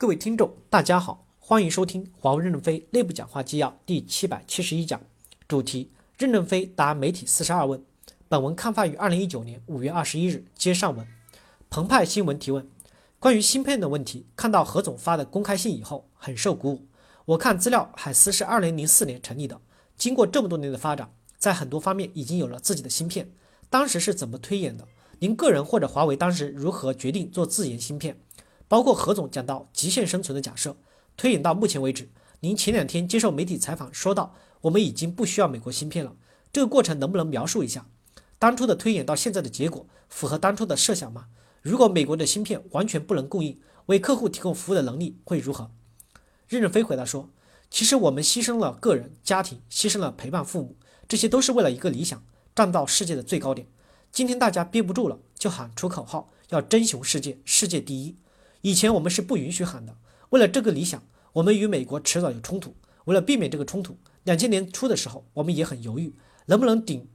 各位听众，大家好，欢迎收听华为任正非内部讲话纪要第七百七十一讲，主题：任正非答媒体四十二问。本文刊发于二零一九年五月二十一日，接上文。澎湃新闻提问：关于芯片的问题，看到何总发的公开信以后，很受鼓舞。我看资料，海思是二零零四年成立的，经过这么多年的发展，在很多方面已经有了自己的芯片。当时是怎么推演的？您个人或者华为当时如何决定做自研芯片？包括何总讲到极限生存的假设，推演到目前为止，您前两天接受媒体采访说到，我们已经不需要美国芯片了。这个过程能不能描述一下？当初的推演到现在的结果符合当初的设想吗？如果美国的芯片完全不能供应，为客户提供服务的能力会如何？任正非回答说，其实我们牺牲了个人、家庭，牺牲了陪伴父母，这些都是为了一个理想，站到世界的最高点。今天大家憋不住了，就喊出口号，要争雄世界，世界第一。以前我们是不允许喊的，为了这个理想，我们与美国迟早有冲突。为了避免这个冲突，两千年初的时候，我们也很犹豫，能不能顶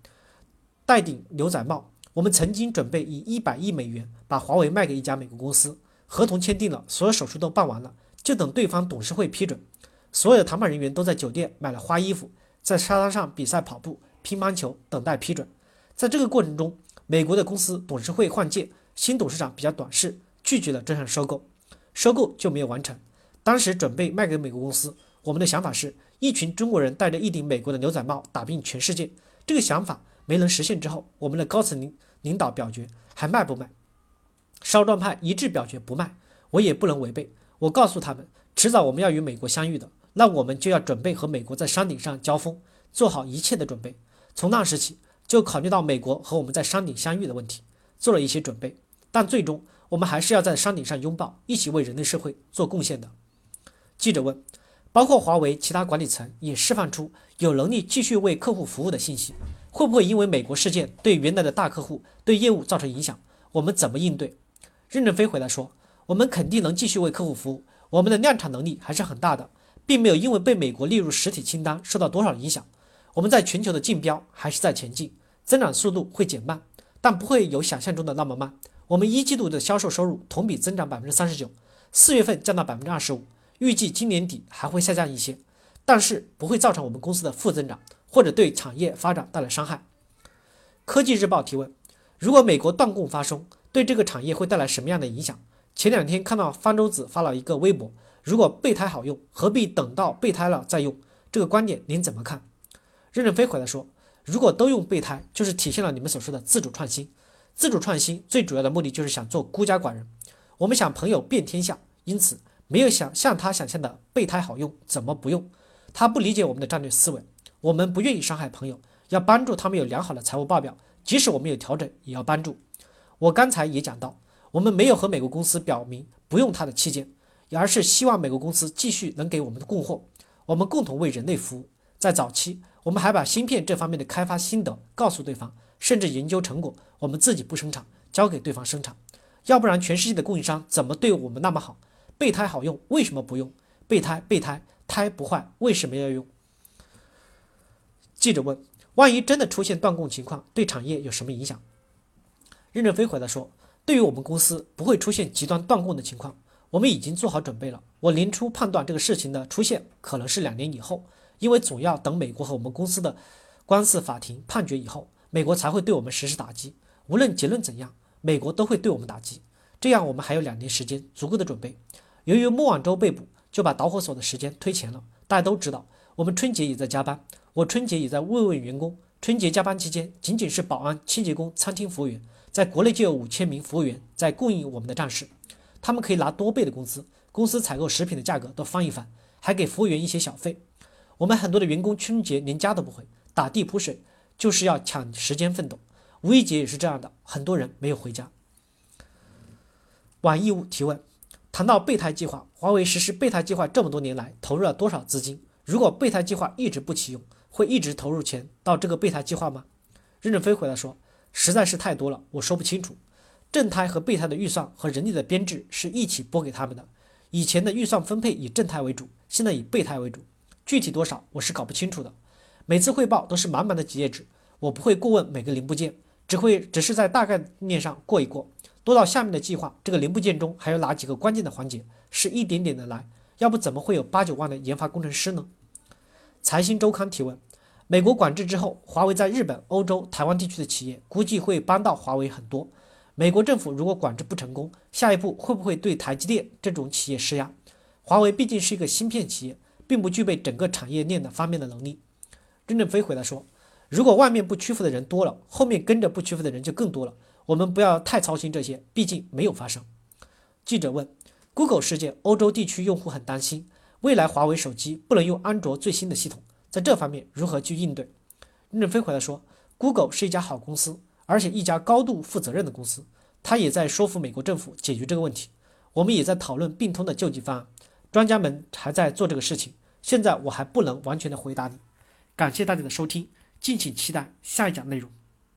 戴顶牛仔帽。我们曾经准备以一百亿美元把华为卖给一家美国公司，合同签订了，所有手续都办完了，就等对方董事会批准。所有的谈判人员都在酒店买了花衣服，在沙滩上比赛跑步、乒乓球，等待批准。在这个过程中，美国的公司董事会换届，新董事长比较短视。拒绝了这项收购，收购就没有完成。当时准备卖给美国公司，我们的想法是一群中国人戴着一顶美国的牛仔帽打遍全世界。这个想法没能实现之后，我们的高层领领导表决还卖不卖？少壮派一致表决不卖，我也不能违背。我告诉他们，迟早我们要与美国相遇的，那我们就要准备和美国在山顶上交锋，做好一切的准备。从那时起，就考虑到美国和我们在山顶相遇的问题，做了一些准备，但最终。我们还是要在山顶上拥抱，一起为人类社会做贡献的。记者问：包括华为其他管理层也释放出有能力继续为客户服务的信息，会不会因为美国事件对原来的大客户对业务造成影响？我们怎么应对？任正非回答说：我们肯定能继续为客户服务，我们的量产能力还是很大的，并没有因为被美国列入实体清单受到多少影响。我们在全球的竞标还是在前进，增长速度会减慢，但不会有想象中的那么慢。我们一季度的销售收入同比增长百分之三十九，四月份降到百分之二十五，预计今年底还会下降一些，但是不会造成我们公司的负增长或者对产业发展带来伤害。科技日报提问：如果美国断供发生，对这个产业会带来什么样的影响？前两天看到方舟子发了一个微博：如果备胎好用，何必等到备胎了再用？这个观点您怎么看？任正非回答说：如果都用备胎，就是体现了你们所说的自主创新。自主创新最主要的目的就是想做孤家寡人，我们想朋友遍天下，因此没有想像他想象的备胎好用，怎么不用？他不理解我们的战略思维，我们不愿意伤害朋友，要帮助他们有良好的财务报表，即使我们有调整，也要帮助。我刚才也讲到，我们没有和美国公司表明不用他的器件，而是希望美国公司继续能给我们的供货，我们共同为人类服务。在早期，我们还把芯片这方面的开发心得告诉对方。甚至研究成果，我们自己不生产，交给对方生产，要不然全世界的供应商怎么对我们那么好？备胎好用，为什么不用？备胎备胎胎不坏，为什么要用？记者问：万一真的出现断供情况，对产业有什么影响？任正非回答说：对于我们公司不会出现极端断供的情况，我们已经做好准备了。我年初判断这个事情的出现可能是两年以后，因为总要等美国和我们公司的官司法庭判决以后。美国才会对我们实施打击，无论结论怎样，美国都会对我们打击。这样我们还有两年时间，足够的准备。由于莫晚舟被捕，就把导火索的时间推前了。大家都知道，我们春节也在加班，我春节也在慰问员工。春节加班期间，仅仅是保安、清洁工、餐厅服务员，在国内就有五千名服务员在供应我们的战士，他们可以拿多倍的工资，公司采购食品的价格都翻一番，还给服务员一些小费。我们很多的员工春节连家都不回，打地铺睡。就是要抢时间奋斗，五一节也是这样的，很多人没有回家。网易物提问：谈到备胎计划，华为实施备胎计划这么多年来投入了多少资金？如果备胎计划一直不启用，会一直投入钱到这个备胎计划吗？任正非回答说：实在是太多了，我说不清楚。正胎和备胎的预算和人力的编制是一起拨给他们的，以前的预算分配以正胎为主，现在以备胎为主，具体多少我是搞不清楚的。每次汇报都是满满的几页纸，我不会过问每个零部件，只会只是在大概念上过一过。多到下面的计划，这个零部件中还有哪几个关键的环节是一点点的来？要不怎么会有八九万的研发工程师呢？财新周刊提问：美国管制之后，华为在日本、欧洲、台湾地区的企业估计会帮到华为很多。美国政府如果管制不成功，下一步会不会对台积电这种企业施压？华为毕竟是一个芯片企业，并不具备整个产业链的方面的能力。任正非回答说：“如果外面不屈服的人多了，后面跟着不屈服的人就更多了。我们不要太操心这些，毕竟没有发生。”记者问：“Google 事件，欧洲地区用户很担心，未来华为手机不能用安卓最新的系统，在这方面如何去应对？”任正非回答说：“Google 是一家好公司，而且一家高度负责任的公司，他也在说服美国政府解决这个问题。我们也在讨论并通的救济方案，专家们还在做这个事情。现在我还不能完全的回答你。”感谢大家的收听，敬请期待下一讲内容。